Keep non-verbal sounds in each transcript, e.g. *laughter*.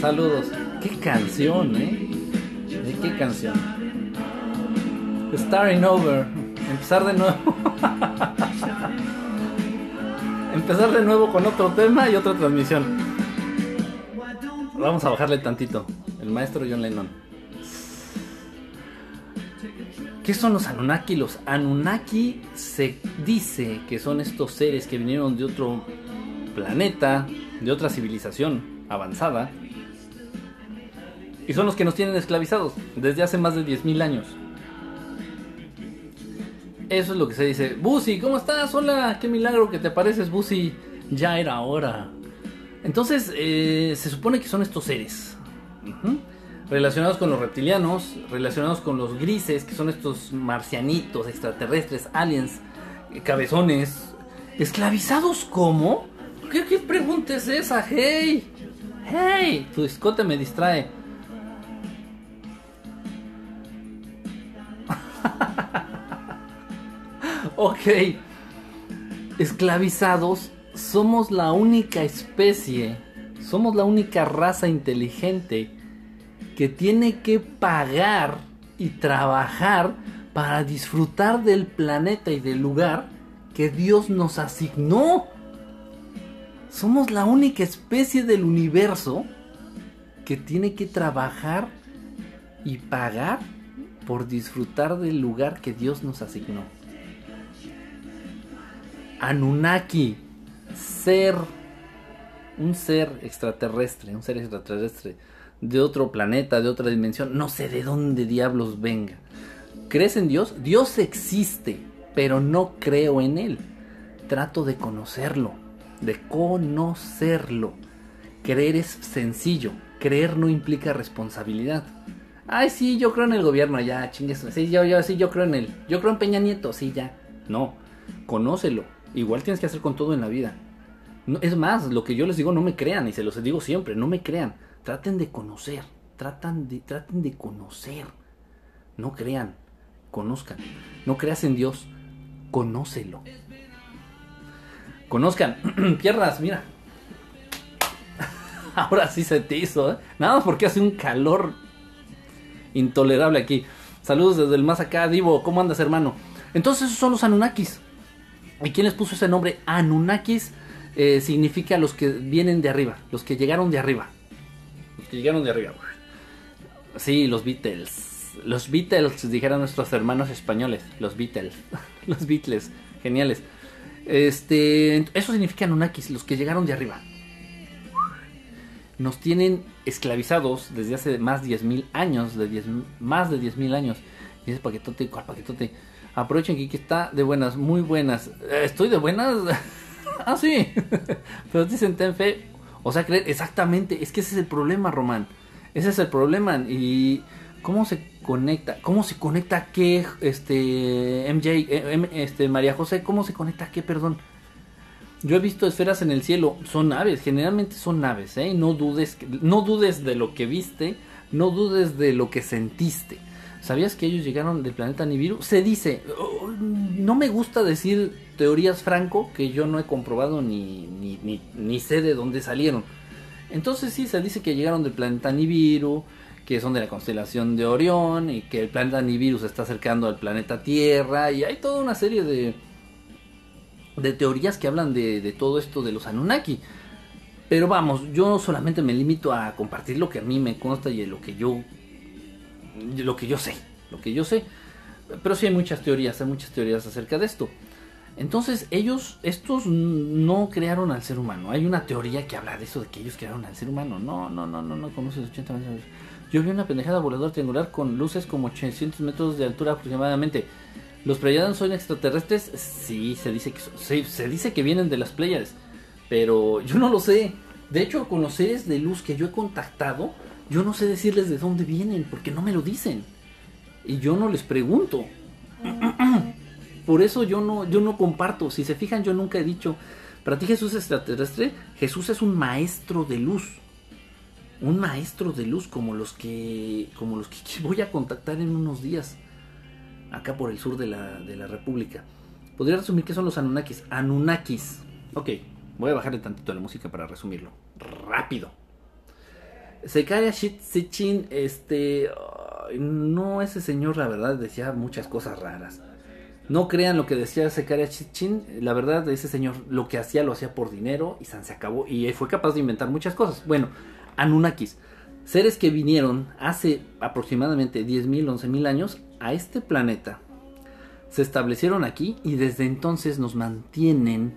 Saludos. Qué canción, ¿eh? ¿De qué canción? Starting over. Empezar de nuevo. *laughs* Empezar de nuevo con otro tema y otra transmisión. Vamos a bajarle tantito. El maestro John Lennon. ¿Qué son los Anunnaki? Los Anunnaki se dice que son estos seres que vinieron de otro planeta, de otra civilización avanzada, y son los que nos tienen esclavizados desde hace más de 10.000 años. Eso es lo que se dice. Busi, ¿cómo estás? Hola, qué milagro que te apareces, Busi. Ya era hora. Entonces, eh, se supone que son estos seres. Relacionados con los reptilianos, relacionados con los grises, que son estos marcianitos, extraterrestres, aliens, eh, cabezones. ¿Esclavizados cómo? ¿Qué, qué pregunta es esa? ¡Hey! ¡Hey! Tu escote me distrae. *laughs* ok. Esclavizados, somos la única especie, somos la única raza inteligente que tiene que pagar y trabajar para disfrutar del planeta y del lugar que Dios nos asignó. Somos la única especie del universo que tiene que trabajar y pagar por disfrutar del lugar que Dios nos asignó. Anunnaki, ser, un ser extraterrestre, un ser extraterrestre de otro planeta, de otra dimensión, no sé de dónde diablos venga. ¿Crees en Dios? Dios existe, pero no creo en Él. Trato de conocerlo, de conocerlo. Creer es sencillo, creer no implica responsabilidad. Ay, sí, yo creo en el gobierno, ya, chingues. Sí, yo, sí, yo creo en él. Yo creo en Peña Nieto, sí, ya. No, conócelo. Igual tienes que hacer con todo en la vida. Es más, lo que yo les digo, no me crean, y se los digo siempre, no me crean. Traten de conocer, tratan de, traten de conocer. No crean, conozcan. No creas en Dios, conócelo. Conozcan. *clears throat* Piernas, mira. *laughs* Ahora sí se te hizo, ¿eh? Nada más porque hace un calor intolerable aquí. Saludos desde el más acá, Divo. ¿Cómo andas, hermano? Entonces, esos son los Anunnakis. ¿Y quién les puso ese nombre? Anunnakis eh, significa los que vienen de arriba, los que llegaron de arriba. Los que llegaron de arriba. Sí, los Beatles. Los Beatles, dijeron nuestros hermanos españoles. Los Beatles. *laughs* los Beatles. Geniales. Este, eso significa Anunnakis, los que llegaron de arriba. Nos tienen esclavizados desde hace más de 10.000 años, de 10, más de 10.000 años. Y ese paquetote, ¿cuál paquetote? Aprovechen que está de buenas, muy buenas. Eh, ¿Estoy de buenas? *laughs* ah, sí. *laughs* Pero dicen ten fe. O sea, creer, exactamente. Es que ese es el problema, Román. Ese es el problema. Y cómo se conecta, cómo se conecta qué, este, MJ, eh, este, María José, cómo se conecta qué, perdón. Yo he visto esferas en el cielo, son naves, generalmente son naves, ¿eh? No dudes, no dudes de lo que viste, no dudes de lo que sentiste. ¿Sabías que ellos llegaron del planeta Nibiru? Se dice, oh, no me gusta decir teorías franco que yo no he comprobado ni, ni, ni, ni, sé de dónde salieron. Entonces sí, se dice que llegaron del planeta Nibiru, que son de la constelación de Orión y que el planeta Nibiru se está acercando al planeta Tierra y hay toda una serie de, de teorías que hablan de, de todo esto de los Anunnaki. Pero vamos, yo solamente me limito a compartir lo que a mí me consta y lo que yo lo que yo sé, lo que yo sé. Pero sí hay muchas teorías, hay muchas teorías acerca de esto. Entonces ellos, estos no crearon al ser humano. Hay una teoría que habla de eso, de que ellos crearon al ser humano. No, no, no, no, no conoces 80 metros. Yo vi una pendejada voladora triangular con luces como 800 metros de altura aproximadamente. ¿Los Pleiadianos son extraterrestres? Sí, se dice que sí, se dice que vienen de las Pleiades. Pero yo no lo sé. De hecho, con los seres de luz que yo he contactado, yo no sé decirles de dónde vienen, porque no me lo dicen. Y yo no les pregunto. *clears throat* Por eso yo no, yo no comparto. Si se fijan, yo nunca he dicho, para ti Jesús es extraterrestre, Jesús es un maestro de luz. Un maestro de luz como los que, como los que *laughs* voy a contactar en unos días. Acá por el sur de la, de la República. Podría resumir qué son los Anunnakis. Anunnakis. Ok, voy a bajarle tantito a la música para resumirlo. Rápido. Sekaria Sitchin, este, no ese señor, la verdad, decía muchas cosas raras. No crean lo que decía Sekaria Sitchin, la verdad, ese señor lo que hacía lo hacía por dinero y se acabó y fue capaz de inventar muchas cosas. Bueno, Anunnakis, seres que vinieron hace aproximadamente 10.000, 11.000 años a este planeta, se establecieron aquí y desde entonces nos mantienen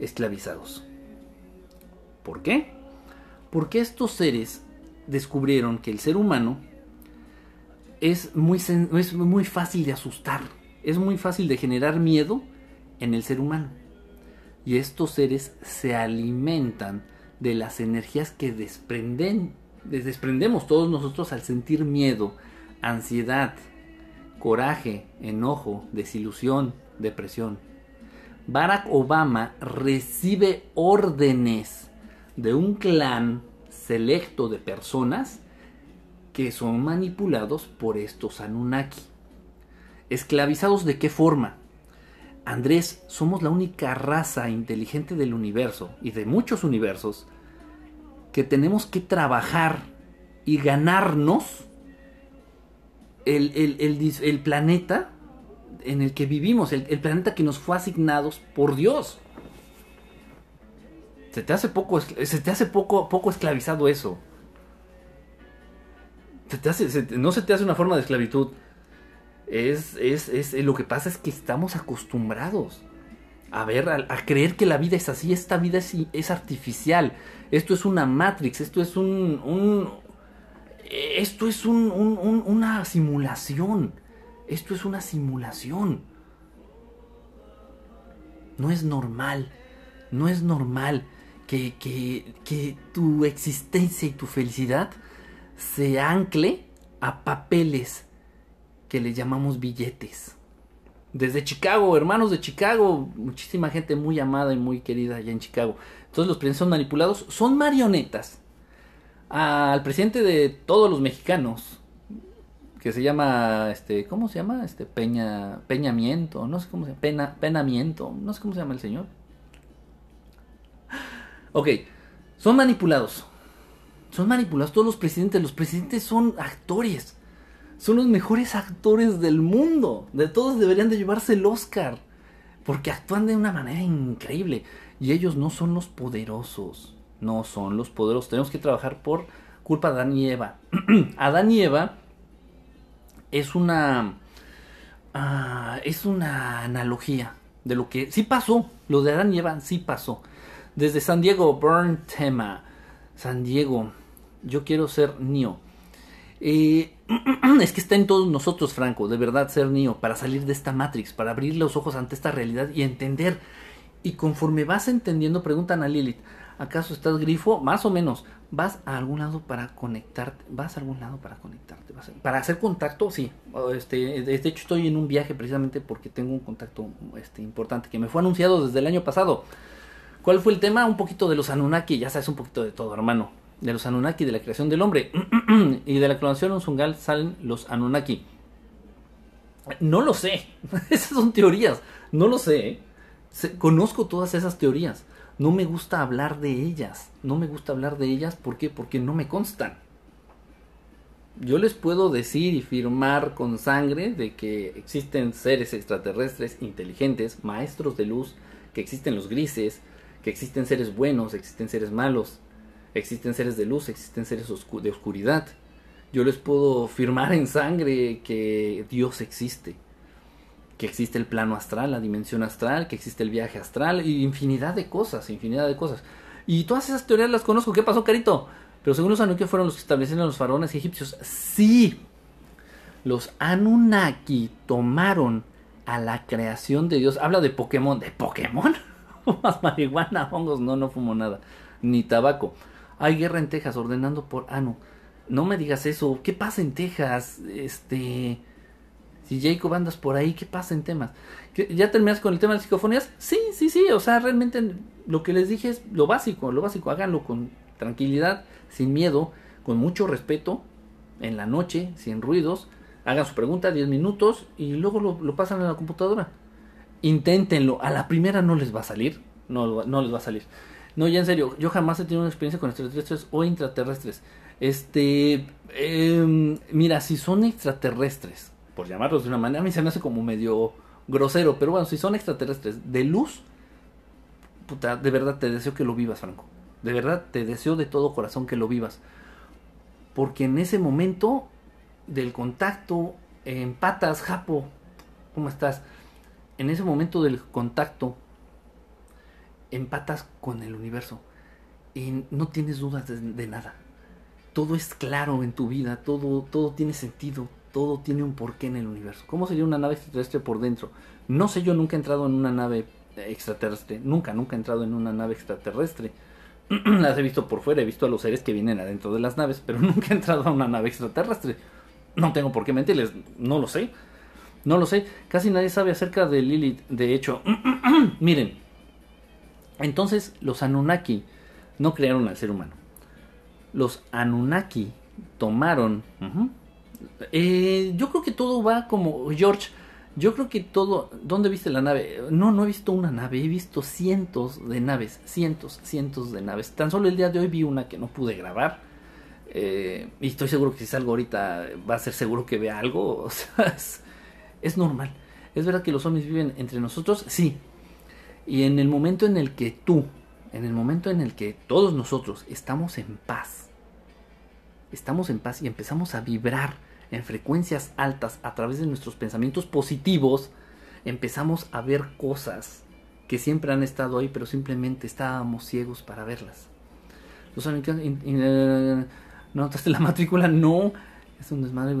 esclavizados. ¿Por qué? Porque estos seres descubrieron que el ser humano es muy, es muy fácil de asustar, es muy fácil de generar miedo en el ser humano. Y estos seres se alimentan de las energías que desprenden, desprendemos todos nosotros al sentir miedo, ansiedad, coraje, enojo, desilusión, depresión. Barack Obama recibe órdenes de un clan selecto de personas que son manipulados por estos Anunnaki. ¿Esclavizados de qué forma? Andrés, somos la única raza inteligente del universo y de muchos universos que tenemos que trabajar y ganarnos el, el, planeta en el que vivimos, el, planeta que nos fue asignado por Dios. Se te hace poco, se te hace poco, poco esclavizado eso. No se te hace una forma de esclavitud. Es, es, es, lo que pasa es que estamos acostumbrados a ver, a, creer que la vida es así. Esta vida es, es, artificial. Esto es una Matrix. Esto es un, un esto es un, un, una simulación. Esto es una simulación. No es normal. No es normal que, tu existencia y tu felicidad se ancle a papeles que le llamamos billetes. Desde Chicago, hermanos de Chicago, muchísima gente muy amada y muy querida allá en Chicago. Entonces los presidentes son manipulados, son marionetas. Al presidente de todos los mexicanos, que se llama, este, ¿cómo se llama? Este, Peña, Peñamiento, no sé cómo se llama, Pena, Penamiento, no sé cómo se llama el señor. Ok, son manipulados. Son manipulados todos los presidentes. Los presidentes son actores. Son los mejores actores del mundo. De todos deberían de llevarse el Oscar. Porque actúan de una manera increíble. Y ellos no son los poderosos. No son los poderosos. Tenemos que trabajar por culpa de Adán y Eva. *clears throat* Adán y Eva es una... Ah, es una analogía de lo que sí pasó. Lo de Adán y Eva sí pasó. Desde San Diego, Burn Tema. San Diego, yo quiero ser Neo. Eh, *clears throat* es que está en todos nosotros, Franco, de verdad ser Neo, para salir de esta Matrix, para abrir los ojos ante esta realidad y entender. Y conforme vas entendiendo, preguntan a Lilith, ¿acaso estás grifo? Más o menos. ¿Vas a algún lado para conectarte? ¿Vas a algún lado para conectarte? ¿Para hacer contacto? Sí. Este, de hecho, estoy en un viaje precisamente porque tengo un contacto este, importante que me fue anunciado desde el año pasado. ¿Cuál fue el tema? Un poquito de los Anunnaki, ya sabes, un poquito de todo, hermano. De los Anunnaki, de la creación del hombre. *clears throat* y de la clonación Unzungal salen los Anunnaki. No lo sé. *laughs* Esas son teorías. No lo sé. ¿eh? conozco todas esas teorías. No me gusta hablar de ellas. No me gusta hablar de ellas. ¿Por qué? Porque no me constan. Yo les puedo decir y firmar con sangre de que existen seres extraterrestres inteligentes, maestros de luz, que existen los grises, que existen seres buenos, existen seres malos, existen seres de luz, existen seres de oscuridad. Yo les puedo firmar en sangre que Dios existe, que existe el plano astral, la dimensión astral, que existe el viaje astral y infinidad de cosas, infinidad de cosas. Y todas esas teorías las conozco. ¿Qué pasó, Carito? Pero según los Anunnaki fueron los que establecieron los faraones egipcios. Sí, los Anunnaki tomaron a la creación de Dios. Habla de Pokémon. ¿De Pokémon? *laughs* fumas marihuana, hongos, no, no fumo nada, ni tabaco. Hay guerra en Texas ordenando por Anu. No me digas eso, ¿qué pasa en Texas? Este, si Jacob andas por ahí, ¿qué pasa en temas? ¿Ya terminas con el tema de las psicofonías? Sí, sí, sí, o sea, realmente lo que les dije es lo básico, lo básico, háganlo con tranquilidad, sin miedo, con mucho respeto, en la noche, sin ruidos, hagan su pregunta 10 minutos y luego lo, pasan a la computadora inténtenlo. A la primera no les va a salir. No, no les va a salir. No, ya en serio, yo jamás he tenido una experiencia con extraterrestres o intraterrestres. Este, em, mira, si son extraterrestres, por llamarlos de una manera, a mí se me hace como medio grosero, pero bueno, si son extraterrestres de luz, puta, de verdad te deseo que lo vivas, Franco. De verdad te deseo de todo corazón que lo vivas. Porque en ese momento del contacto, empatas, Japo, ¿cómo estás? En ese momento del contacto, empatas con el universo y no tienes dudas de, nada. Todo es claro en tu vida, todo, todo tiene sentido, todo tiene un porqué en el universo. ¿Cómo sería una nave extraterrestre por dentro? No sé, yo nunca he entrado en una nave extraterrestre, nunca, nunca he entrado en una nave extraterrestre. *clears throat* las he visto por fuera, he visto a los seres que vienen adentro de las naves, pero *laughs* nunca he entrado a una nave extraterrestre. No tengo por qué mentirles, no lo sé. No lo sé, casi nadie sabe acerca de Lilith. De hecho, *clears throat* miren, entonces los Anunnaki no crearon al ser humano. Los Anunnaki tomaron... Eh, yo creo que todo va como George. Yo creo que todo... ¿Dónde viste la nave? No, no he visto una nave, he visto cientos de naves, cientos, cientos de naves. Tan solo el día de hoy vi una que no pude grabar. Eh, y estoy seguro que si salgo ahorita va a ser seguro que vea algo. *laughs* O sea, es normal. ¿Es verdad que los zombies viven entre nosotros? Sí. Y en el momento en el que tú, en el momento en el que todos nosotros estamos en paz, estamos en paz y empezamos a vibrar en frecuencias altas a través de nuestros pensamientos positivos, empezamos a ver cosas que siempre han estado ahí, pero simplemente estábamos ciegos para verlas. ¿No notaste la *laughs* matrícula? No. Es un desmadre.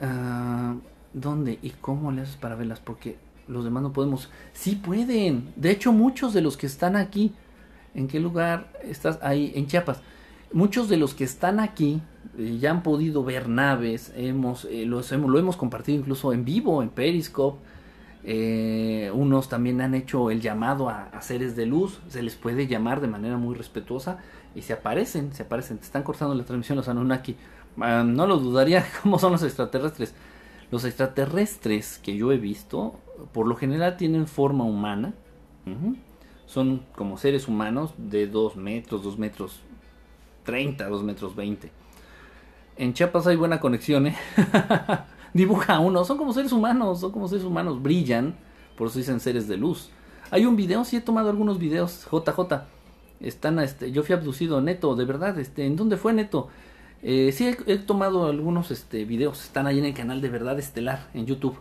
Ah, ¿Dónde y cómo le haces para verlas? Porque los demás no podemos. Sí pueden. De hecho, muchos de los que están aquí, ¿en qué lugar estás? Ahí, en Chiapas. Muchos de los que están aquí eh, ya han podido ver naves. Hemos, eh, los hemos, lo hemos compartido incluso en vivo, en Periscope. Eh, unos también han hecho el llamado a, seres de luz. Se les puede llamar de manera muy respetuosa. Y se aparecen, se aparecen. Te están cortando la transmisión los Anunnaki. Ah, no lo dudaría. *laughs* ¿Cómo son los extraterrestres? Los extraterrestres que yo he visto, por lo general tienen forma humana. Son como seres humanos de 2 metros, 2 metros 30, 2 metros 20. En Chiapas hay buena conexión, ¿eh? *laughs* Dibuja uno, son como seres humanos, son como seres humanos, brillan, por eso dicen seres de luz. Hay un video, sí he tomado algunos videos, JJ. Están, este, yo fui abducido, neto, de verdad, este, ¿en dónde fue neto? Eh, sí, he, tomado algunos este, videos, están ahí en el canal de Verdad Estelar en YouTube.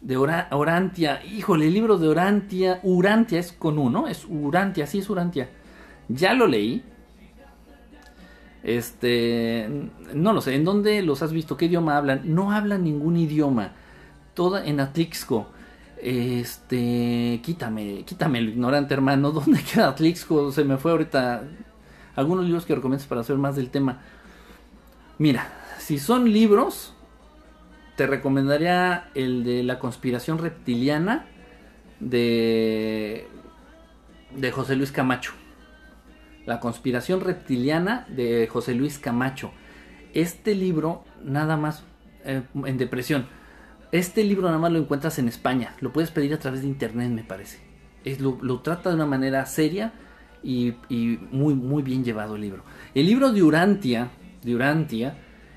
De Orantia, híjole, el libro de Orantia, Urantia es con uno, es Urantia, sí es Urantia. Ya lo leí. Este, no lo sé, ¿en dónde los has visto? ¿Qué idioma hablan? No hablan ningún idioma. Toda en Atlixco. Este, quítame, quítame el ignorante hermano. *laughs* ¿Dónde queda Atlixco? Se me fue ahorita. Algunos libros que recomiendas para saber más del tema. Mira, si son libros, te recomendaría el de la conspiración reptiliana de, de José Luis Camacho. La conspiración reptiliana de José Luis Camacho. Este libro, nada más eh, en depresión. Este libro nada más lo encuentras en España. Lo puedes pedir a través de internet, me parece. Es, lo, trata de una manera seria y, y, muy, muy bien llevado el libro. El libro de Urantia, de Urantia,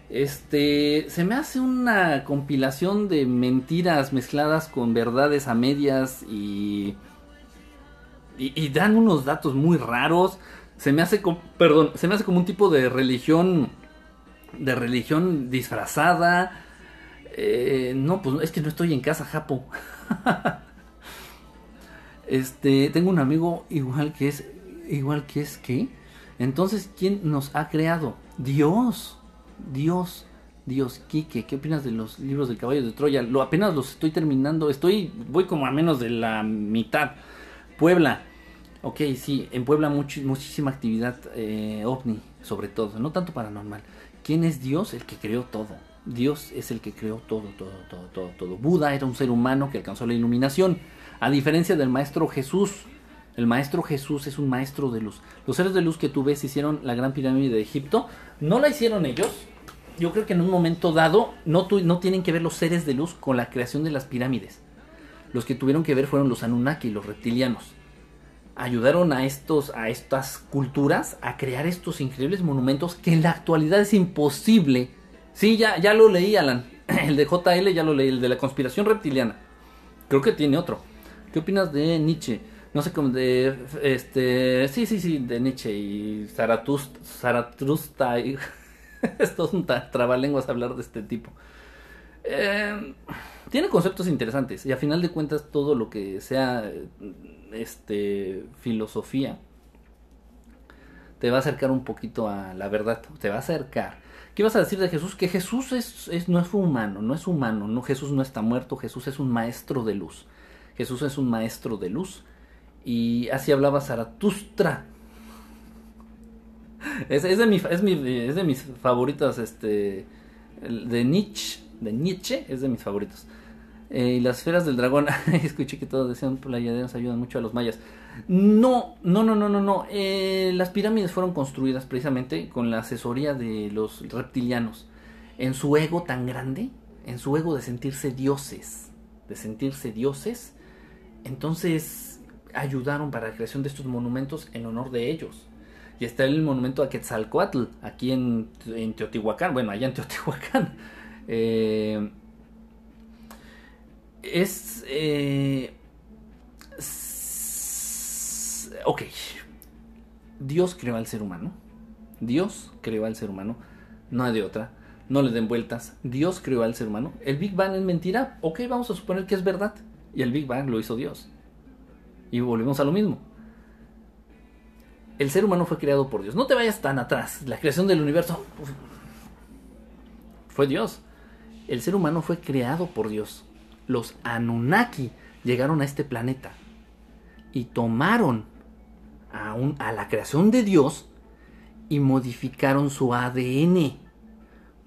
este, se me hace una compilación de mentiras mezcladas con verdades a medias y, y, dan unos datos muy raros. Se me hace, perdón, se me hace como un tipo de religión, de religión disfrazada. Eh, no, pues es que no estoy en casa, Japo. *laughs* este, tengo un amigo igual que es, igual que es que. Entonces, ¿quién nos ha creado? Dios. Dios, Dios, Quique, ¿qué opinas de los libros del caballo de Troya? Lo apenas los estoy terminando, estoy, voy como a menos de la mitad. Puebla, ok, sí, en Puebla muchísima actividad eh, ovni, sobre todo, no tanto paranormal. ¿Quién es Dios? El que creó todo. Dios es el que creó todo, todo, todo, todo, todo. Buda era un ser humano que alcanzó la iluminación, a diferencia del maestro Jesús. El maestro Jesús es un maestro de luz. Los seres de luz que tú ves hicieron la gran pirámide de Egipto. No la hicieron ellos, yo creo que en un momento dado no, no tienen que ver los seres de luz con la creación de las pirámides. Los que tuvieron que ver fueron los Anunnaki, los reptilianos. ayudaron a estos a estas culturas a crear estos increíbles monumentos que en la actualidad es imposible. Sí, ya ya lo leí Alan, *clears throat* el de JL ya lo leí, el de la conspiración reptiliana. Creo que tiene otro. ¿Qué opinas de Nietzsche? No sé cómo de este, sí, sí, sí, de Nietzsche y Zaratustra, y esto *laughs* es un trabalenguas hablar de este tipo. Eh, tiene conceptos interesantes y a final de cuentas todo lo que sea este filosofía te va a acercar un poquito a la verdad, te va a acercar. ¿Qué vas a decir de Jesús? Que Jesús es, no es humano, no es humano, no Jesús no está muerto, Jesús es un maestro de luz. Jesús es un maestro de luz y así hablaba Zaratustra. Es, es, de, mi, es, de mis favoritos, este, de Nietzsche, de Nietzsche, es de mis favoritos. Eh, y las esferas del dragón, *laughs* escuché que todos decían playaderos ayudan mucho a los mayas. No, no, no, no, no, no. Eh, las pirámides fueron construidas precisamente con la asesoría de los reptilianos. En su ego tan grande, en su ego de sentirse dioses, de sentirse dioses, entonces ayudaron para la creación de estos monumentos en honor de ellos. Y está el monumento a Quetzalcoatl, aquí en, Teotihuacán, bueno, allá en Teotihuacán. *laughs* Eh, es... Eh, ok. Dios creó al ser humano. Dios creó al ser humano. No hay de otra. No le den vueltas. Dios creó al ser humano. El Big Bang es mentira. Ok, vamos a suponer que es verdad. Y el Big Bang lo hizo Dios. Y volvemos a lo mismo. El ser humano fue creado por Dios. No te vayas tan atrás. La creación del universo fue Dios. El ser humano fue creado por Dios los Anunnaki llegaron a este planeta y tomaron a, a la creación de Dios y modificaron su ADN.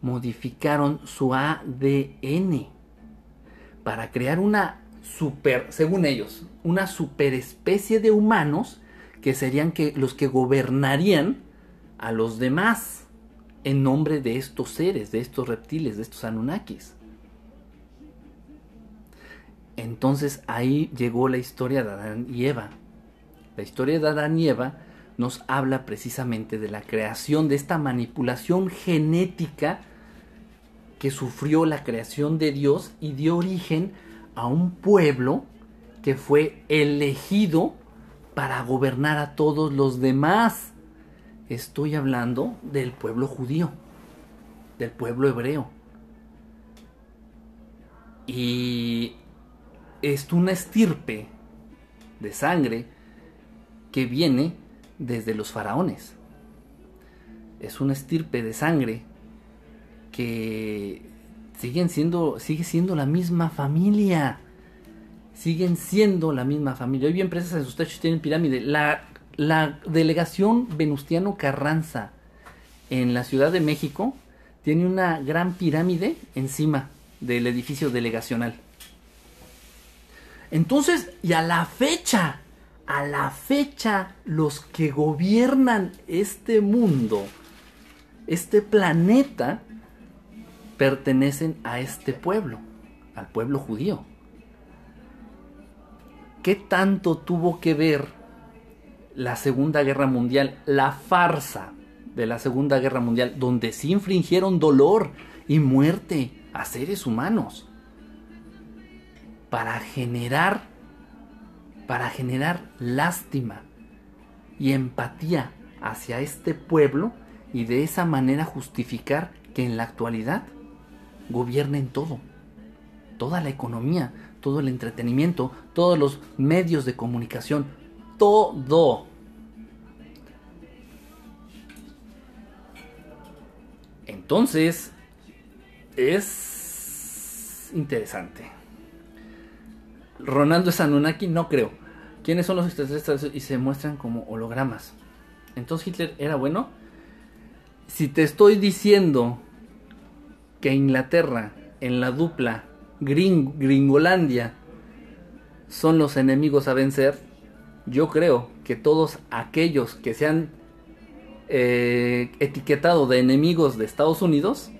Modificaron su ADN para crear una según ellos, una superespecie de humanos que serían que, los que gobernarían a los demás en nombre de estos seres, de estos reptiles, de estos Anunnakis. Entonces ahí llegó la historia de Adán y Eva. La historia de Adán y Eva nos habla precisamente de la creación de esta manipulación genética que sufrió la creación de Dios y dio origen a un pueblo que fue elegido para gobernar a todos los demás. Estoy hablando del pueblo judío, del pueblo hebreo. Y es una estirpe de sangre que viene desde los faraones. Es una estirpe de sangre que siguen siendo, sigue siendo la misma familia. Siguen siendo la misma familia. Hoy bien presas en sus techos tienen pirámide. La, la delegación Venustiano Carranza en la Ciudad de México tiene una gran pirámide encima del edificio delegacional. Entonces, y a la fecha, a la fecha, los que gobiernan este mundo, este planeta, pertenecen a este pueblo, al pueblo judío. ¿Qué tanto tuvo que ver la Segunda Guerra Mundial, la farsa de la Segunda Guerra Mundial, donde sí infringieron dolor y muerte a seres humanos? para generar para generar lástima y empatía hacia este pueblo y de esa manera justificar que en la actualidad gobiernen todo, toda la economía, todo el entretenimiento, todos los medios de comunicación, todo. Entonces, es interesante. Ronaldo es Anunnaki, no creo. ¿Quiénes son los extraterrestres? Y se muestran como hologramas. Entonces Hitler era bueno. Si te estoy diciendo que Inglaterra en la dupla Gring Gringolandia son los enemigos a vencer, yo creo que todos aquellos que se han eh, etiquetado de enemigos de Estados Unidos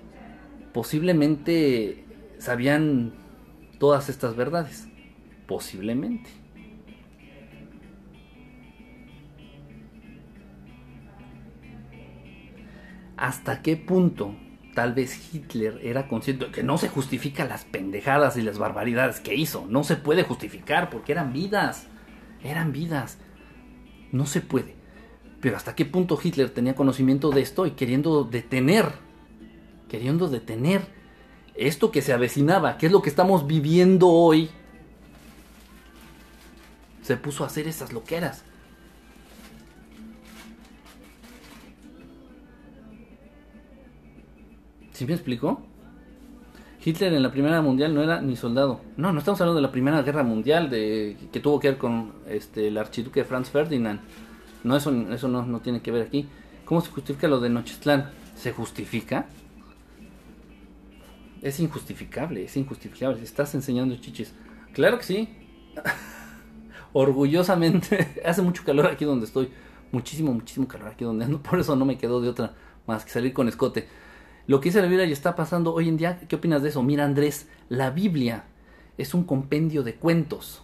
posiblemente sabían todas estas verdades. Posiblemente. ¿Hasta qué punto tal vez Hitler era consciente de que no se justifica las pendejadas y las barbaridades que hizo. No se puede justificar porque eran vidas. Eran vidas. No se puede. Pero hasta qué punto Hitler tenía conocimiento de esto y queriendo detener, queriendo detener esto que se avecinaba, que es lo que estamos viviendo hoy, se puso a hacer esas loqueras. ¿Sí me explicó? Hitler en la Primera Mundial no era ni soldado. No, no estamos hablando de la Primera Guerra Mundial de que tuvo que ver con este el archiduque Franz Ferdinand. No, eso, eso no, no tiene que ver aquí. ¿Cómo se justifica lo de Nocheslán? ¿Se justifica? Es injustificable, es injustificable. Estás enseñando chichis. Claro que sí. *laughs* Orgullosamente. *laughs* Hace mucho calor aquí donde estoy. Muchísimo, muchísimo calor aquí donde ando. Por eso no me quedó de otra más que salir con escote. Lo que dice la Biblia y está pasando hoy en día, ¿qué opinas de eso? Mira Andrés, la Biblia es un compendio de cuentos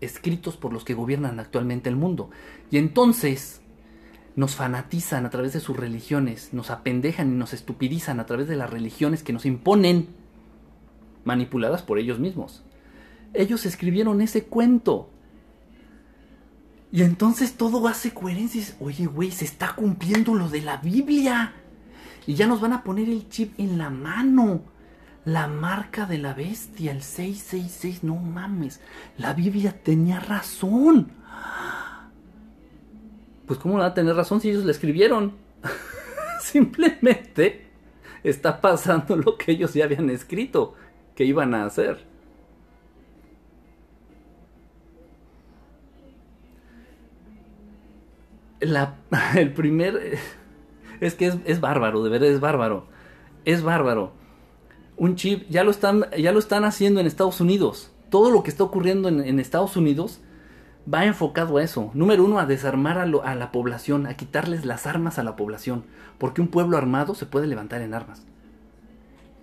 escritos por los que gobiernan actualmente el mundo. Y entonces nos fanatizan a través de sus religiones, nos apendejan y nos estupidizan a través de las religiones que nos imponen, manipuladas por ellos mismos. Ellos escribieron ese cuento. Y entonces todo hace coherencia. Oye, güey, se está cumpliendo lo de la Biblia. Y ya nos van a poner el chip en la mano. La marca de la bestia, el 666. No mames. La Biblia tenía razón. Pues ¿cómo va a tener razón si ellos la escribieron? *laughs* Simplemente está pasando lo que ellos ya habían escrito que iban a hacer. La, *laughs* el primer es que es, bárbaro, de verdad es bárbaro. Es bárbaro. Un chip, ya lo están, ya lo están haciendo en Estados Unidos. Todo lo que está ocurriendo en, Estados Unidos va enfocado a eso. Número uno, a desarmar a, la población, a quitarles las armas a la población. Porque un pueblo armado se puede levantar en armas.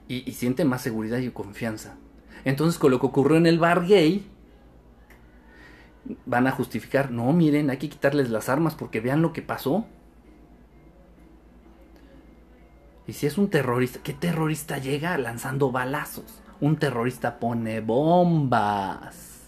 Y, y siente más seguridad y confianza. Entonces, con lo que ocurrió en el bar gay, van a justificar, no, miren, hay que quitarles las armas porque vean lo que pasó. Y si es un terrorista, ¿qué terrorista llega lanzando balazos? Un terrorista pone bombas.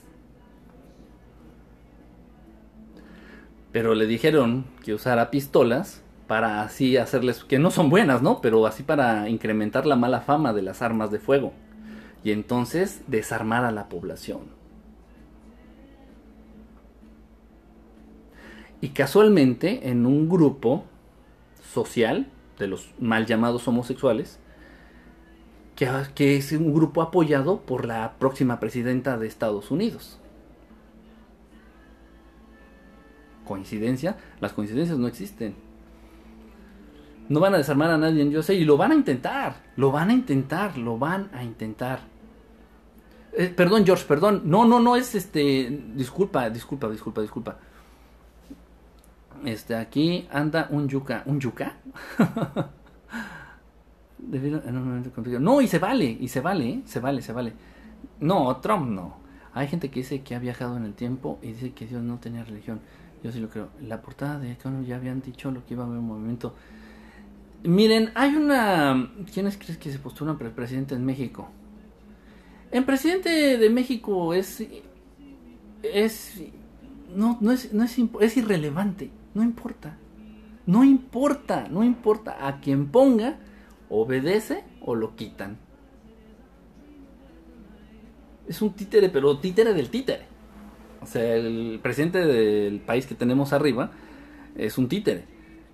Pero le dijeron que usara pistolas para así hacerles, que no son buenas, ¿no? Pero así para incrementar la mala fama de las armas de fuego. Y entonces desarmar a la población. Y casualmente en un grupo social, de los mal llamados homosexuales, que, que, es un grupo apoyado por la próxima presidenta de Estados Unidos. ¿Coincidencia? Las coincidencias no existen. No van a desarmar a nadie en sé y lo van a intentar, lo van a intentar, lo van a intentar. Eh, perdón, George, perdón. No, no, no es este. Disculpa, disculpa, disculpa, disculpa. Este, aquí anda un yuca. ¿Un yuca? *laughs* no, y se vale, y se vale, ¿eh? se vale, se vale. No, Trump no. Hay gente que dice que ha viajado en el tiempo y dice que Dios no tenía religión. Yo sí lo creo. La portada de Econo ya habían dicho lo que iba a haber un movimiento. Miren, hay una. ¿Quiénes crees que se postulan para el presidente en México? El presidente de México es. Es. No, no es, no es, es irrelevante. No importa. No importa, no importa. A quien ponga, obedece o lo quitan. Es un títere, pero títere del títere. O sea, el presidente del país que tenemos arriba es un títere.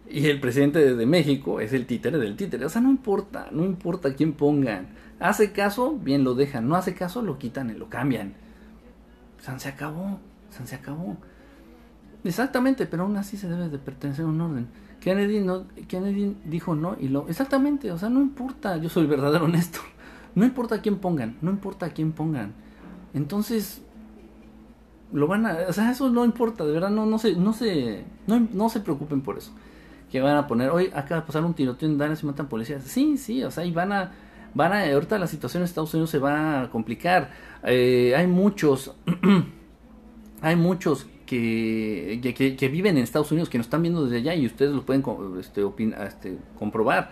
Y el presidente de México es el títere del títere. O sea, no importa, no importa quién pongan. Hace caso, bien lo dejan. No hace caso, lo quitan y lo cambian. San se acabó, San se acabó. Exactamente, pero aún así se debe de pertenecer a un orden. Kennedy, no, Kennedy dijo no y lo... Exactamente, o sea, no importa, yo soy verdadero honesto. No importa a quién pongan, no importa a quién pongan. Entonces, lo van a... O sea, eso no importa, de verdad, no, no, se, no, se, no, no se preocupen por eso. Que van a poner, hoy acaba de pasar un tiroteo en Dallas y matan policías. Sí, sí, o sea, y van a... Van a, ahorita la situación en Estados Unidos se va a complicar. Eh, hay muchos, *clears throat* hay muchos que, que, viven en Estados Unidos, que nos están viendo desde allá y ustedes lo pueden este, este, comprobar.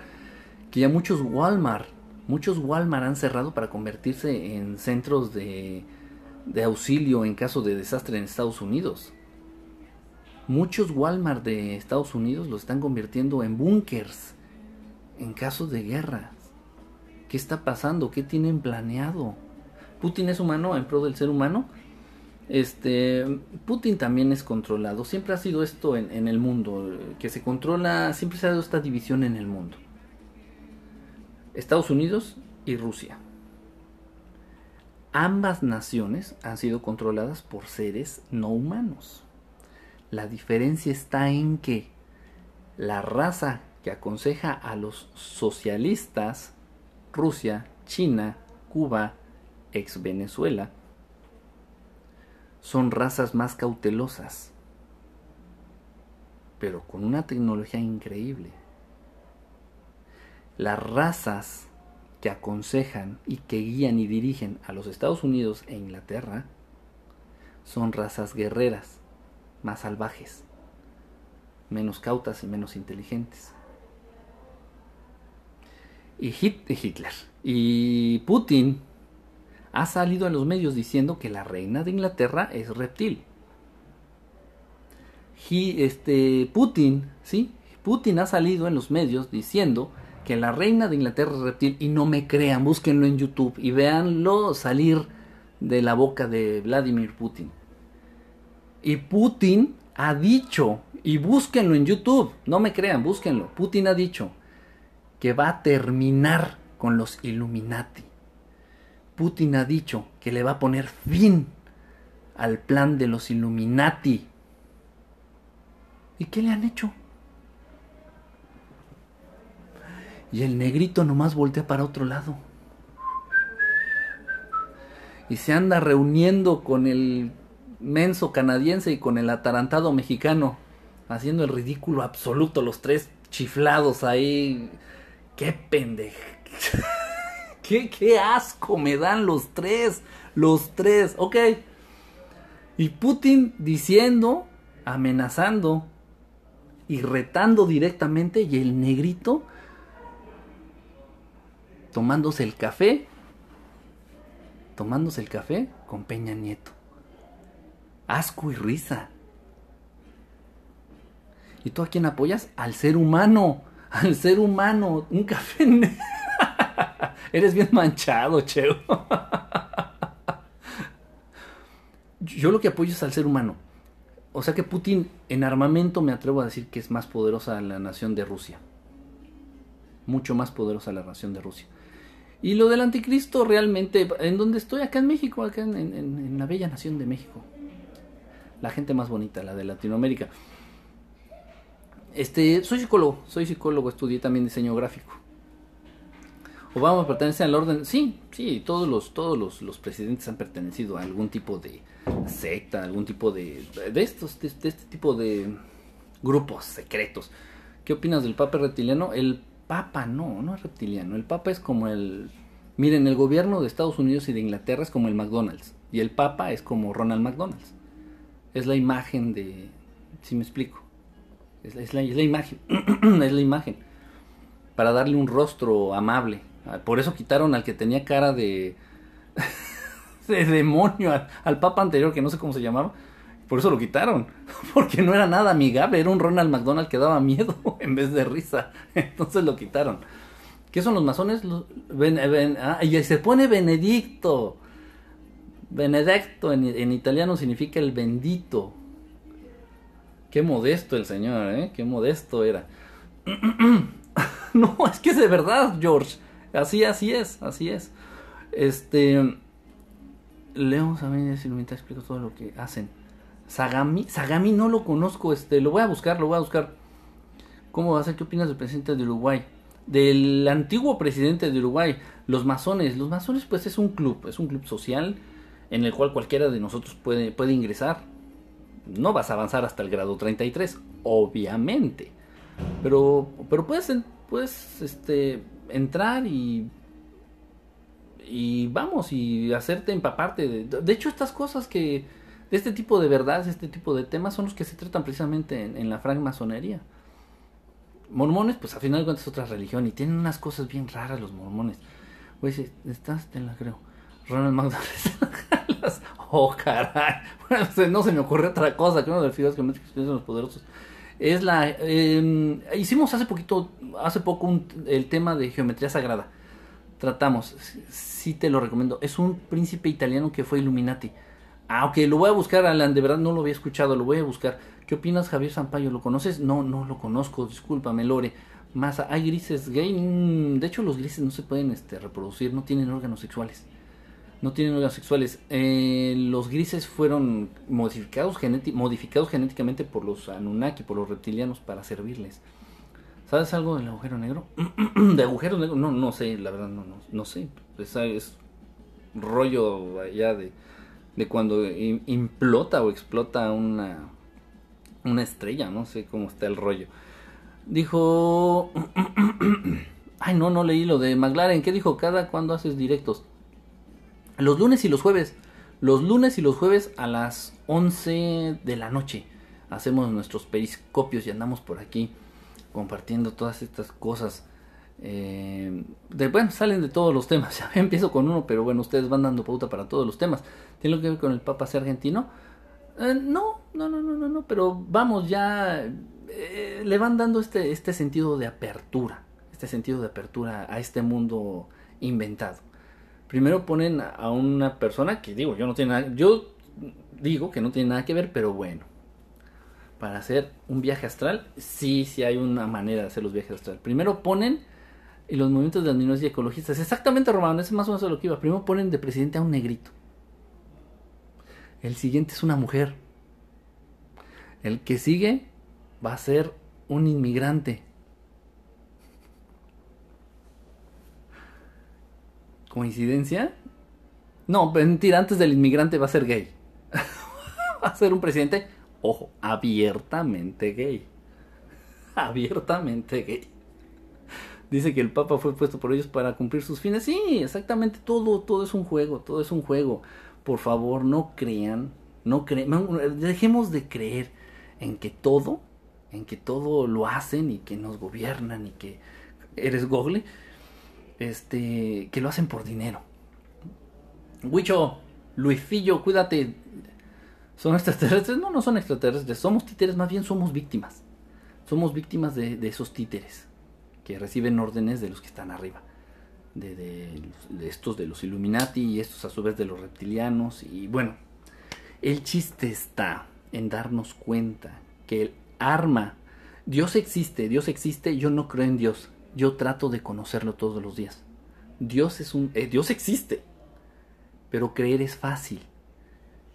que ya muchos Walmart, muchos Walmart han cerrado para convertirse en centros de, de auxilio en caso de desastre en Estados Unidos. Muchos Walmart de Estados Unidos los están convirtiendo en búnkers en caso de guerra. ¿Qué está pasando? ¿Qué tienen planeado? Putin es humano en pro del ser humano. Este, Putin también es controlado. Siempre ha sido esto en, el mundo, que se controla, siempre se ha dado esta división en el mundo. Estados Unidos y Rusia. Ambas naciones han sido controladas por seres no humanos. La diferencia está en que la raza que aconseja a los socialistas, Rusia, China, Cuba, ex Venezuela, son razas más cautelosas, pero con una tecnología increíble. Las razas que aconsejan y que guían y dirigen a los Estados Unidos e Inglaterra son razas guerreras, más salvajes, menos cautas y menos inteligentes. Y Hitler y Putin ha salido en los medios diciendo que la reina de Inglaterra es reptil. este, Putin, ¿sí? Putin ha salido en los medios diciendo que la reina de Inglaterra es reptil y no me crean, búsquenlo en YouTube y véanlo salir de la boca de Vladimir Putin. Y Putin ha dicho, y búsquenlo en YouTube, no me crean, búsquenlo, Putin ha dicho que va a terminar con los Illuminati. Putin ha dicho que le va a poner fin al plan de los Illuminati. ¿Y qué le han hecho? Y el negrito nomás voltea para otro lado. Y se anda reuniendo con el menso canadiense y con el atarantado mexicano. Haciendo el ridículo absoluto, los tres chiflados ahí. ¡Qué pendejo! *laughs* ¿Qué, asco me dan los tres. Los tres. Ok. Y Putin diciendo, amenazando y retando directamente. Y el negrito tomándose el café. Tomándose el café con Peña Nieto. Asco y risa. ¿Y tú a quién apoyas? Al ser humano. Al ser humano. Un café *laughs* *laughs* Eres bien manchado, Cheo. Yo lo que apoyo es al ser humano. O sea que Putin en armamento me atrevo a decir que es más poderosa la nación de Rusia. Mucho más poderosa la nación de Rusia. Y lo del anticristo realmente, en donde estoy, acá en México, acá en, en la bella nación de México. La gente más bonita, la de Latinoamérica. Este, soy psicólogo, soy psicólogo, estudié también diseño gráfico. Obama pertenece al orden, sí, sí, todos los, todos los, presidentes han pertenecido a algún tipo de secta, algún tipo de, de estos, de, este tipo de grupos secretos. ¿Qué opinas del Papa reptiliano? El Papa no, no es reptiliano, el Papa es como el, miren, el gobierno de Estados Unidos y de Inglaterra es como el McDonald's y el Papa es como Ronald McDonald's. Es la imagen de, si me explico, es la, es la imagen, *clears throat* es la imagen para darle un rostro amable por eso quitaron al que tenía cara de, *laughs* de demonio, al, papa anterior, que no sé cómo se llamaba. Por eso lo quitaron. *laughs* Porque no era nada amigable, era un Ronald McDonald que daba miedo *laughs* en vez de risa. Entonces lo quitaron. ¿Qué son los masones? Ah, y se pone Benedicto. Benedicto en, en, italiano significa el bendito. Qué modesto el señor, ¿eh? Qué modesto era. *clears throat* no, es que es de verdad, George. Así, así es, así es. Este. Leo también si me explico todo lo que hacen. Sagami, Sagami no lo conozco, este, lo voy a buscar, lo voy a buscar. ¿Cómo va a ser? ¿Qué opinas del presidente de Uruguay? Del antiguo presidente de Uruguay, los masones. Los masones, pues es un club, es un club social en el cual cualquiera de nosotros puede, puede ingresar. No vas a avanzar hasta el grado 33, obviamente. Pero, pero puedes, puedes este, entrar y y vamos y hacerte empaparte de, de hecho estas cosas que de este tipo de verdades este tipo de temas son los que se tratan precisamente en, la francmasonería Mormones, pues a final de cuentas es otra religión y tienen unas cosas bien raras los mormones. Güey, estás, te la creo. Ronald McDonald. *laughs* oh, caray. *laughs* No se me ocurre otra cosa que uno de los figuras que los poderosos. Es la. Eh, hicimos hace poquito, hace poco, un, el tema de geometría sagrada. Tratamos, sí te lo recomiendo. Es un príncipe italiano que fue Illuminati. Ah, ok, lo voy a buscar, Alan. De verdad no lo había escuchado, lo voy a buscar. ¿Qué opinas, Javier Sampaio? ¿Lo conoces? No, no lo conozco, discúlpame, Lore. Más, hay grises gay. Mm, de hecho, los grises no se pueden este, reproducir, no tienen órganos sexuales no tienen órganos sexuales. Eh, los grises fueron modificados, modificados genéticamente por los Anunnaki, por los reptilianos, para servirles. ¿Sabes algo del agujero negro? *clears throat* ¿De agujero negro? No, no sé, la verdad, no, no, sé. Es, es rollo allá de, de cuando implota o explota una, una estrella, no sé cómo está el rollo. Dijo... *clears throat* Ay, no, no leí lo de McLaren. ¿Qué dijo? Cada cuando haces directos. Los lunes y los jueves. Los lunes y los jueves a las 11 de la noche. Hacemos nuestros periscopios y andamos por aquí compartiendo todas estas cosas. Eh, de, bueno, salen de todos los temas. *laughs* Ya empiezo con uno, pero bueno, ustedes van dando pauta para todos los temas. ¿Tiene que ver con el Papa ser argentino? Eh, no, no, no, no, no, no, pero vamos ya. Eh, le van dando este, este sentido de apertura. Este sentido de apertura a este mundo inventado primero ponen a una persona que digo, yo no tiene nada, yo digo que no tiene nada que ver, pero bueno. Para hacer un viaje astral, sí, sí hay una manera de hacer los viajes astral. Primero ponen y los movimientos de adminos y ecologistas, exactamente Romano, es más o menos lo que iba. Primero ponen de presidente a un negrito. El siguiente es una mujer. El que sigue va a ser un inmigrante. ¿Coincidencia? No, mentira, antes del inmigrante va a ser gay. *laughs* va a ser un presidente, ojo, abiertamente gay. *laughs* abiertamente gay. Dice que el Papa fue puesto por ellos para cumplir sus fines. Sí, exactamente, todo, todo es un juego, todo es un juego. Por favor, no crean, no crean, dejemos de creer en que todo, en que todo lo hacen y que nos gobiernan y que eres gogle este, que lo hacen por dinero. Huicho, Luisillo, cuídate. ¿Son extraterrestres? No, no son extraterrestres. Somos títeres, más bien somos víctimas. Somos víctimas de, esos títeres que reciben órdenes de los que están arriba. De, de, estos de los Illuminati y estos a su vez de los reptilianos. Y bueno, el chiste está en darnos cuenta que el arma, Dios existe, Dios existe, yo no creo en Dios yo trato de conocerlo todos los días. Dios es un eh, Dios existe. Pero creer es fácil.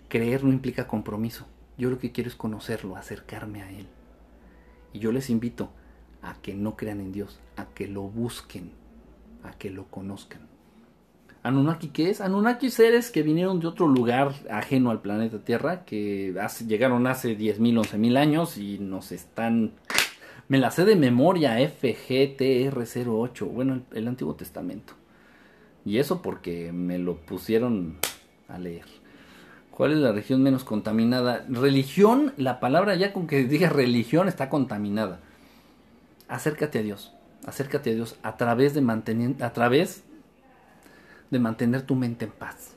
Creer no implica compromiso. Yo lo que quiero es conocerlo, acercarme a él. Y yo les invito a que no crean en Dios, a que lo busquen, a que lo conozcan. Anunnaki, ¿qué es? Anunnaki seres que vinieron de otro lugar ajeno al planeta Tierra, que llegaron hace 10.000, 11.000 años y nos están me la sé de memoria FGTR08, bueno, el, Antiguo Testamento. Y eso porque me lo pusieron a leer. ¿Cuál es la región menos contaminada? Religión, la palabra ya con que diga religión está contaminada. Acércate a Dios. Acércate a Dios a través de a través de mantener tu mente en paz.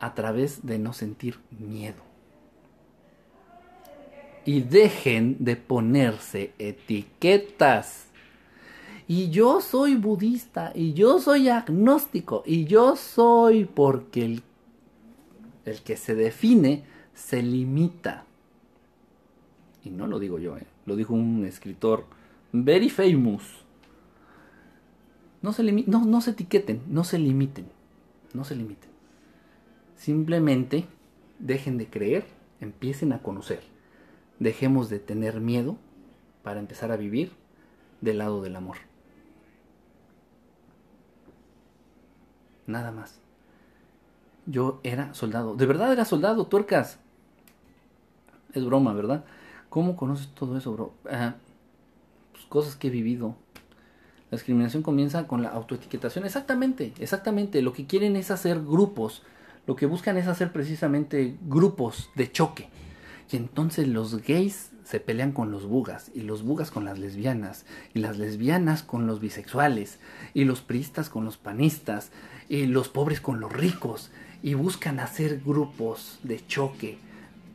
A través de no sentir miedo y dejen de ponerse etiquetas. Y yo soy budista, y yo soy agnóstico, y yo soy porque el, el que se define se limita. Y no lo digo yo, eh, lo dijo un escritor very famous. No se, no, no se etiqueten, no se limiten, no se limiten. Simplemente dejen de creer, empiecen a conocer dejemos de tener miedo para empezar a vivir del lado del amor. Nada más. Yo era soldado. De verdad era soldado, tuercas. Es broma, ¿verdad? ¿Cómo conoces todo eso, bro? Ah, pues cosas que he vivido. La discriminación comienza con la autoetiquetación. Exactamente, exactamente. Lo que quieren es hacer grupos. Lo que buscan es hacer precisamente grupos de choque Y entonces los gays se pelean con los bugas y los bugas con las lesbianas y las lesbianas con los bisexuales y los priistas con los panistas y los pobres con los ricos y buscan hacer grupos de choque,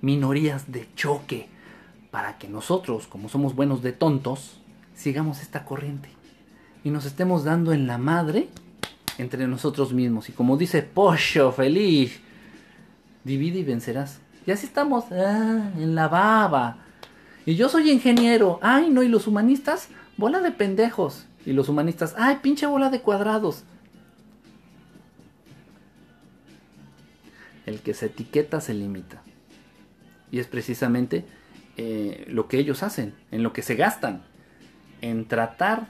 minorías de choque, para que nosotros, como somos buenos de tontos, sigamos esta corriente y nos estemos dando en la madre entre nosotros mismos. Y como dice Pocho Feliz, divide y vencerás. Y así estamos, ah, en la baba. Y yo soy ingeniero. Ay, no, y los humanistas, bola de pendejos. Y los humanistas, ay, pinche bola de cuadrados. El que se etiqueta se limita. Y es precisamente eh, lo que ellos hacen, en lo que se gastan, en tratar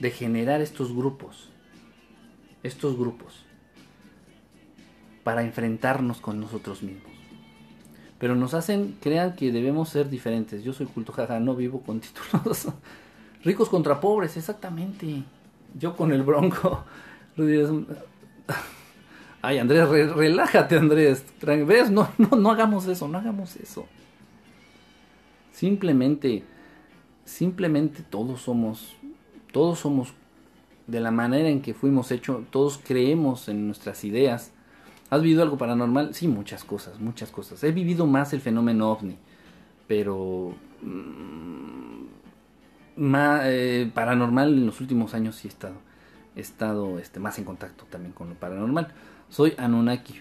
de generar estos grupos. Estos grupos. Para enfrentarnos con nosotros mismos. Pero nos hacen, crean que debemos ser diferentes. Yo soy culto, jaja, no vivo con *laughs* títulos. Ricos contra pobres, exactamente. Yo con el bronco. *laughs* *laughs* Ay, Andrés, relájate, Andrés. ¿Ves? No, no, no hagamos eso, no hagamos eso. Simplemente, simplemente todos somos, todos somos de la manera en que fuimos hechos, todos creemos en nuestras ideas. ¿Has vivido algo paranormal? Sí, muchas cosas, muchas cosas. He vivido más el fenómeno ovni, pero mm, eh, paranormal en los últimos años sí he estado, he estado este, más en contacto también con lo paranormal. Soy Anunnaki.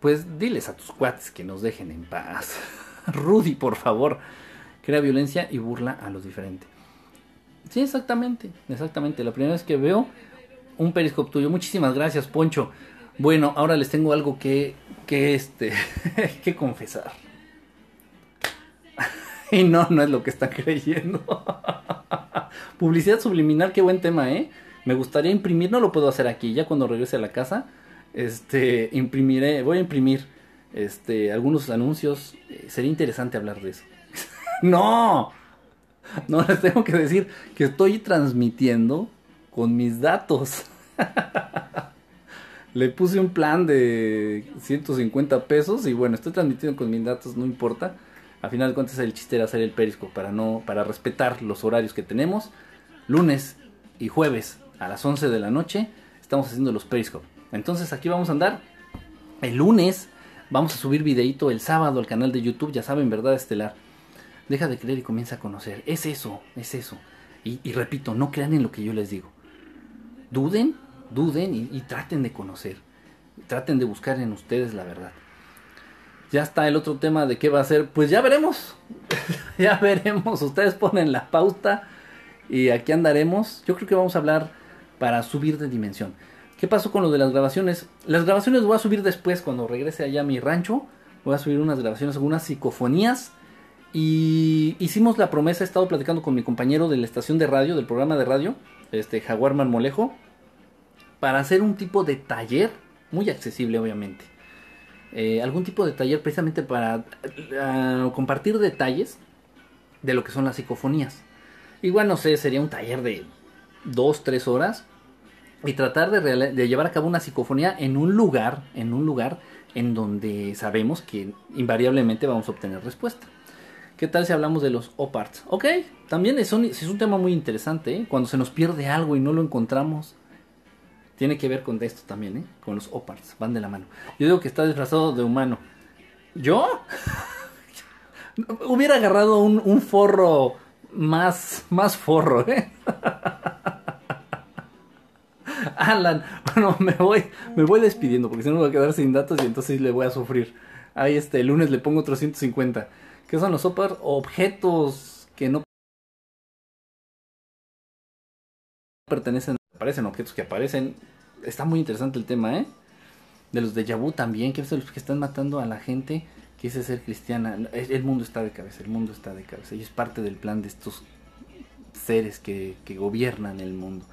Pues diles a tus cuates que nos dejen en paz. *laughs* Rudy, por favor. Crea violencia y burla a los diferentes. Sí, exactamente, exactamente. La primera vez que veo un periscope tuyo. Muchísimas gracias, Poncho. Bueno, ahora les tengo algo que, que este, *laughs* que confesar. *laughs* y no, no es lo que están creyendo. *laughs* Publicidad subliminal, qué buen tema, ¿eh? Me gustaría imprimir, no lo puedo hacer aquí, ya cuando regrese a la casa este, imprimiré, voy a imprimir este, algunos anuncios. Eh, sería interesante hablar de eso. no, no les tengo que decir que estoy transmitiendo con mis datos. Le puse un plan de 150 pesos y bueno, estoy transmitiendo con mis datos, no importa. A final de cuentas el chiste era hacer el perisco para no para respetar los horarios que tenemos. Lunes y jueves a las 11 de la noche estamos haciendo los periscopes. Entonces aquí vamos a andar. El lunes vamos a subir videito el sábado al canal de YouTube, ya saben, ¿verdad? Estelar. Deja de creer y comienza a conocer. Es eso, es eso. Y, repito, no crean en lo que yo les digo. Duden, duden y, traten de conocer. Traten de buscar en ustedes la verdad. Ya está el otro tema de qué va a ser. Pues ya veremos. *laughs* ya veremos. Ustedes ponen la pauta y aquí andaremos. Yo creo que vamos a hablar para subir de dimensión. ¿Qué pasó con lo de las grabaciones? Las grabaciones voy a subir después cuando regrese allá a mi rancho. Voy a subir unas grabaciones, algunas psicofonías. Y hicimos la promesa, he estado platicando con mi compañero de la estación de radio, del programa de radio, este Jaguar Marmolejo, para hacer un tipo de taller, muy accesible obviamente. Eh, algún tipo de taller precisamente para eh, compartir detalles de lo que son las psicofonías. Igual no sé, sería un taller de 2, 3 horas y tratar de, llevar a cabo una psicofonía en un lugar, en un lugar en donde sabemos que invariablemente vamos a obtener respuesta. ¿Qué tal si hablamos de los OPARTs? Ok, también es un, es un tema muy interesante, ¿eh? cuando se nos pierde algo y no lo encontramos. Tiene que ver con esto también, ¿eh? con los OPARTs, van de la mano. Yo digo que está disfrazado de humano. ¿Yo? *laughs* Hubiera agarrado un, un forro más, más forro, ¿eh? *laughs* Alan, bueno, me voy, me voy despidiendo porque si no me voy a quedar sin datos y entonces le voy a sufrir. Ahí este, el lunes le pongo otros 150. ¿Qué son los OPAR? Objetos que no pertenecen, aparecen objetos que aparecen. Está muy interesante el tema, ¿eh? De los de Yabu también, que los que están matando a la gente que dice ser cristiana. El mundo está de cabeza, el mundo está de cabeza. Y es parte del plan de estos seres que, que gobiernan el mundo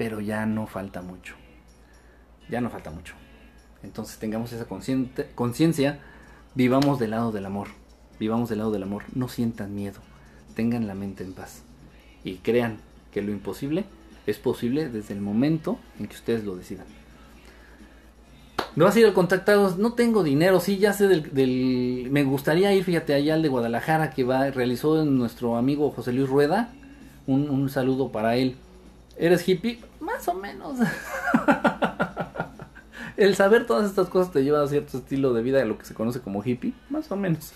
pero ya no falta mucho. Ya no falta mucho. Entonces tengamos esa conciencia, vivamos del lado del amor, vivamos del lado del amor, no sientan miedo, tengan la mente en paz y crean que lo imposible es posible desde el momento en que ustedes lo decidan. Me vas a ir no tengo dinero, sí, ya sé del, Me gustaría ir, fíjate, allá al de Guadalajara que va, realizó nuestro amigo José Luis Rueda. Un, un saludo para él. ¿Eres hippie? Más o menos. *laughs* El saber todas estas cosas te lleva a cierto estilo de vida, lo que se conoce como hippie, más o menos.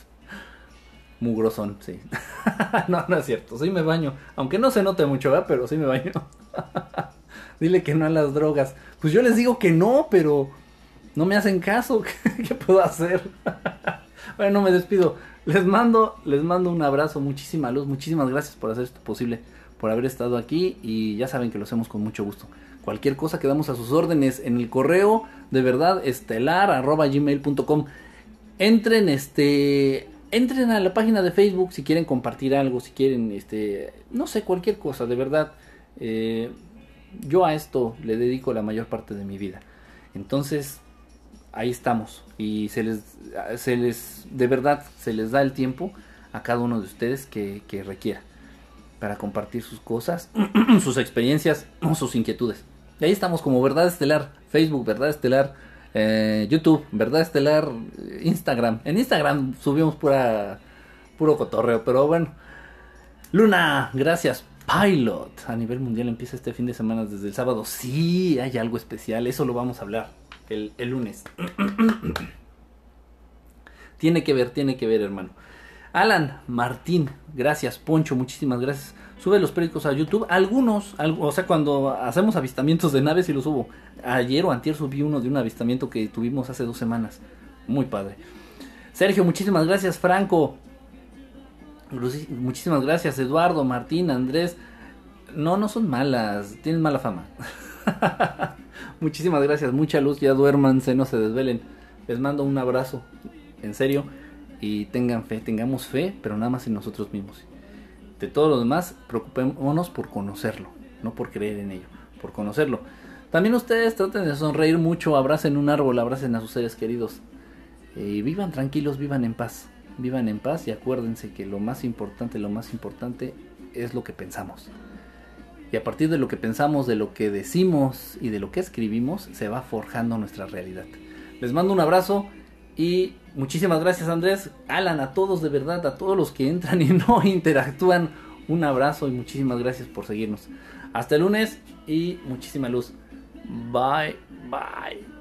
Mugrosón, sí. *laughs* no, no es cierto, sí me baño. Aunque no se note mucho, ¿verdad? Pero sí me baño. *laughs* Dile que no a las drogas. Pues yo les digo que no, pero no me hacen caso. *laughs* ¿Qué puedo hacer? bueno, me despido. Les mando, les mando un abrazo, muchísima luz, muchísimas gracias por hacer esto posible, por haber estado aquí y ya saben que lo hacemos con mucho gusto. Cualquier cosa quedamos a sus órdenes en el correo de verdad estelar arroba gmail.com. Entren este entren a la página de Facebook si quieren compartir algo, si quieren este no sé cualquier cosa, de verdad eh, yo a esto le dedico la mayor parte de mi vida. Entonces, ahí estamos y se les, se les, de verdad, se les da el tiempo a cada uno de ustedes que, requiera para compartir sus cosas, *clears throat* sus experiencias, sus inquietudes. Y ahí estamos como Verdad Estelar, Facebook, Verdad Estelar, eh, YouTube, Verdad Estelar, Instagram. En Instagram subimos pura, puro cotorreo, pero bueno. Luna, gracias. Pilot a nivel mundial empieza este fin de semana desde el sábado. Sí, hay algo especial, eso lo vamos a hablar el, lunes. *clears throat* tiene que ver, tiene que ver, hermano. Alan Martín, gracias. Poncho, muchísimas gracias. Sube los periódicos a YouTube. Algunos, o sea, cuando hacemos avistamientos de naves y los subo. Ayer o antier subí uno de un avistamiento que tuvimos hace dos semanas. Muy padre. Sergio, muchísimas gracias. Franco, muchísimas gracias. Eduardo, Martín, Andrés. No, no son malas. Tienen mala fama. *laughs* Muchísimas gracias, mucha luz, ya duérmanse, no se desvelen. Les mando un abrazo, en serio, y tengan fe, tengamos fe, pero nada más en nosotros mismos. De todo lo demás, preocupémonos por conocerlo, no por creer en ello, por conocerlo. También ustedes traten de sonreír mucho, abracen un árbol, abracen a sus seres queridos. Y vivan tranquilos, vivan en paz. Vivan en paz y acuérdense que lo más importante, lo más importante es lo que pensamos y a partir de lo que pensamos, de lo que decimos y de lo que escribimos, se va forjando nuestra realidad. Les mando un abrazo y muchísimas gracias Andrés, Alan, a todos de verdad, a todos los que entran y *laughs* no interactúan, un abrazo y muchísimas gracias por seguirnos. Hasta el lunes y muchísima luz. Bye, bye.